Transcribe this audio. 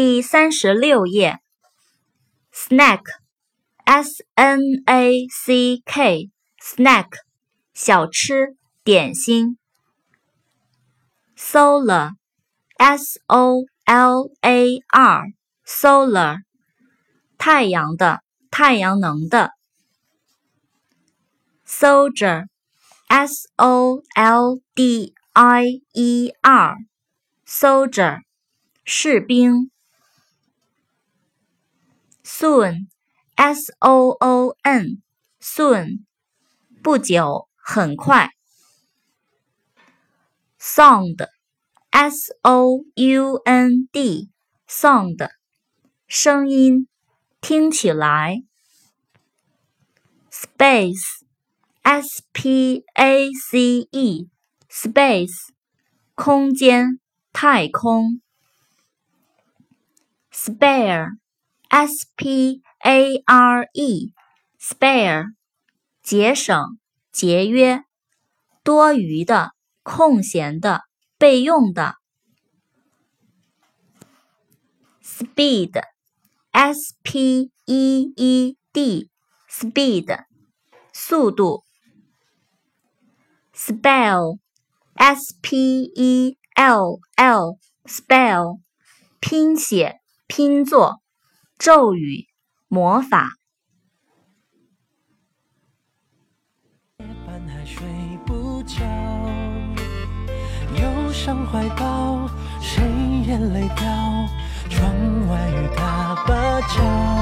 第三十六页，snack，s n a c k，snack，小吃、点心。solar，s o l a r，solar，太阳的，太阳能的。soldier，s o l d i e r，soldier，士兵。Soon, s o o n, soon, 不久，很快。Sound, s o u n d, sound, 声音，听起来。Space, s p a c e, space, 空间，太空。Spare. S P A R E，spare，节省、节约、多余的、空闲的、备用的。Speed，S P E E D，speed，速度。Spell，S P E L L，spell，拼写、拼作。咒语，魔法。夜半还睡不着，忧伤怀抱，谁眼泪掉？窗外雨打芭蕉。